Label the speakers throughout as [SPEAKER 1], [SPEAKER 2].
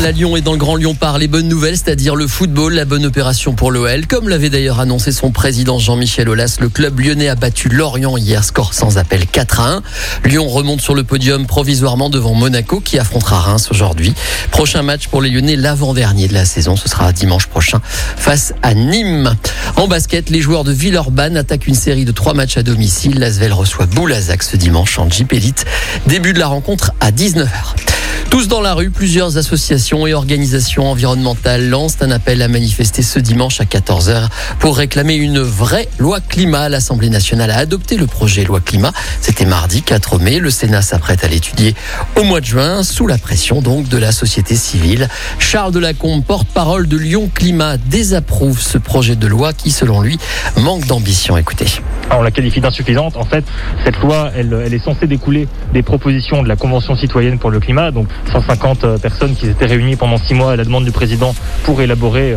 [SPEAKER 1] La Lyon est dans le Grand Lyon par les bonnes nouvelles, c'est-à-dire le football, la bonne opération pour l'OL. Comme l'avait d'ailleurs annoncé son président Jean-Michel Aulas, le club lyonnais a battu Lorient hier, score sans appel 4 à 1. Lyon remonte sur le podium provisoirement devant Monaco qui affrontera Reims aujourd'hui. Prochain match pour les Lyonnais, l'avant-dernier de la saison, ce sera dimanche prochain face à Nîmes. En basket, les joueurs de Villeurbanne attaquent une série de trois matchs à domicile. L'Asvel reçoit Boulazac ce dimanche en Jeep Elite. Début de la rencontre à 19h. Tous dans la rue, plusieurs associations et organisations environnementales lancent un appel à manifester ce dimanche à 14h pour réclamer une vraie loi climat. L'Assemblée nationale a adopté le projet loi climat. C'était mardi 4 mai. Le Sénat s'apprête à l'étudier au mois de juin sous la pression donc de la société civile. Charles Delacombe, porte-parole de Lyon Climat, désapprouve ce projet de loi qui, selon lui, manque d'ambition. Écoutez.
[SPEAKER 2] On la qualifie d'insuffisante. En fait, cette loi, elle, elle est censée découler des propositions de la Convention citoyenne pour le climat. Donc, 150 personnes qui s'étaient réunies pendant six mois à la demande du président pour élaborer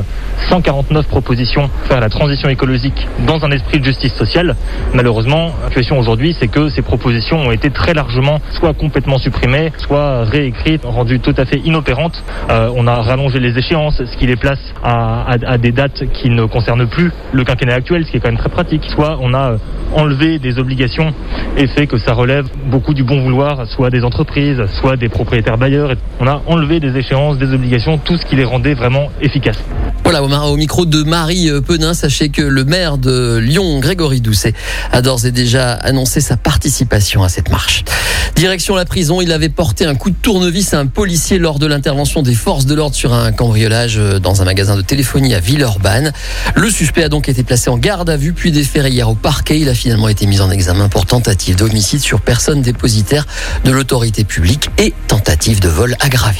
[SPEAKER 2] 149 propositions pour faire la transition écologique dans un esprit de justice sociale. Malheureusement, la situation aujourd'hui, c'est que ces propositions ont été très largement soit complètement supprimées, soit réécrites, rendues tout à fait inopérantes. Euh, on a rallongé les échéances, ce qui les place à, à, à, des dates qui ne concernent plus le quinquennat actuel, ce qui est quand même très pratique. Soit on a enlevé des obligations et fait que ça relève beaucoup du bon vouloir, soit des entreprises, soit des propriétaires bailleurs. On a enlevé des échéances, des obligations, tout ce qui les rendait vraiment efficaces.
[SPEAKER 1] Voilà, au micro de Marie Penin, sachez que le maire de Lyon, Grégory Doucet, a d'ores et déjà annoncé sa participation à cette marche. Direction la prison, il avait porté un coup de tournevis à un policier lors de l'intervention des forces de l'ordre sur un cambriolage dans un magasin de téléphonie à Villeurbanne. Le suspect a donc été placé en garde à vue puis déféré hier au parquet. Il a finalement été mis en examen pour tentative d'homicide sur personne dépositaire de l'autorité publique et tentative de vol aggravé.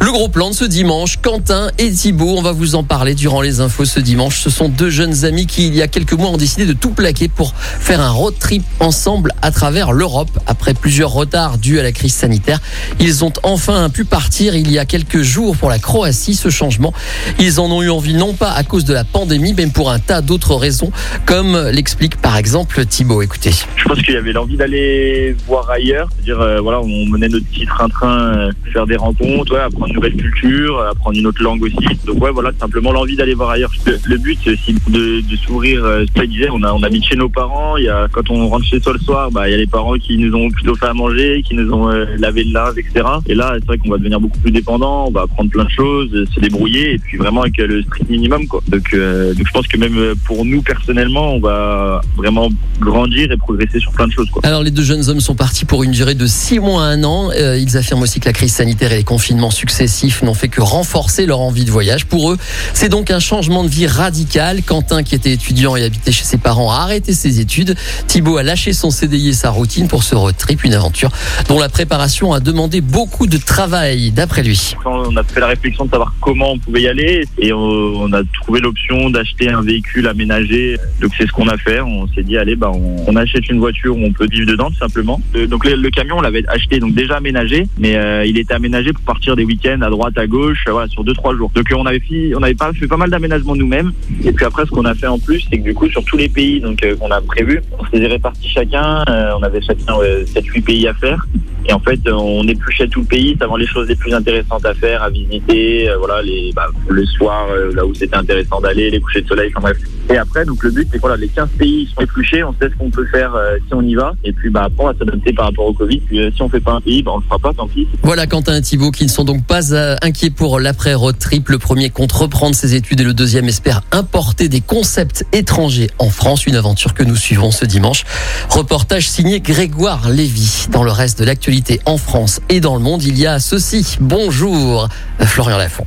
[SPEAKER 1] Le gros plan de ce dimanche, Quentin et Thibault, on va vous en parler durant les infos ce dimanche. Ce sont deux jeunes amis qui, il y a quelques mois, ont décidé de tout plaquer pour faire un road trip ensemble à travers l'Europe. Après plusieurs retards dus à la crise sanitaire, ils ont enfin pu partir il y a quelques jours pour la Croatie. Ce changement, ils en ont eu envie non pas à cause de la pandémie, mais pour un tas d'autres raisons, comme l'explique par exemple Thibault. Écoutez.
[SPEAKER 3] Je pense qu'il y avait l'envie d'aller voir ailleurs. C'est-à-dire, euh, voilà, on menait notre petit train-train, faire des rencontres, ouais, apprendre une nouvelle culture, apprendre une autre langue aussi. Donc ouais, voilà, simplement l'envie d'aller voir ailleurs. Le, but, c'est aussi de, de s'ouvrir. Euh, je disais, on a on habite chez nos parents. Il y a quand on rentre chez soi le soir, bah il y a les parents qui nous ont plutôt fait à manger, qui nous ont euh, lavé le linge, etc. Et là, c'est vrai qu'on va devenir beaucoup plus dépendant. On va apprendre plein de choses, se débrouiller et puis vraiment avec le strict minimum quoi. Donc euh, donc je pense que même pour nous personnellement, on va vraiment grandir et progresser sur plein de choses quoi.
[SPEAKER 1] Alors les deux jeunes hommes sont partis pour une durée de six mois à un an. Euh, ils affirment aussi la crise sanitaire et les confinements successifs n'ont fait que renforcer leur envie de voyage. Pour eux, c'est donc un changement de vie radical. Quentin, qui était étudiant et habitait chez ses parents, a arrêté ses études. Thibaut a lâché son CDI et sa routine pour ce road trip, une aventure dont la préparation a demandé beaucoup de travail, d'après lui.
[SPEAKER 3] Quand on a fait la réflexion de savoir comment on pouvait y aller et on, a trouvé l'option d'acheter un véhicule aménagé. Donc c'est ce qu'on a fait. On s'est dit allez, bah on, achète une voiture où on peut vivre dedans tout simplement. Euh, donc le, camion on l'avait acheté donc déjà aménagé, mais euh, il était aménagé pour partir des week-ends à droite, à gauche, euh, sur deux trois jours. Donc on avait fait, on avait pas fait pas mal d'aménagements nous-mêmes. Et puis après, ce qu'on a fait en plus, c'est que du coup, sur tous les pays donc qu'on a prévu, on s'est répartis chacun. on avait chacun 7-8 pays à faire. Et en fait, on épluchait tout le pays, savoir les choses les plus intéressantes à faire, à visiter, voilà, bah, le soir, là où c'était intéressant d'aller, les couchers de soleil, enfin bref. Et après, donc le but, c'est que voilà, les 15 pays sont épluchés, on sait ce qu'on peut faire euh, si on y va. Et puis bah après, on va s'adapter par rapport au Covid. Puis euh, si on fait pas un pays, bah on le fera pas, tant pis.
[SPEAKER 1] Voilà Quentin et Thibault qui ne sont donc pas euh, inquiets pour l'après road trip. Le premier compte reprendre ses études et le deuxième espère importer des concepts étrangers en France. Une aventure que nous suivons ce dimanche. Reportage signé Grégoire Lévy. Dans le reste de l'actualité en France et dans le monde, il y a ceci. Bonjour, Florian Lafont.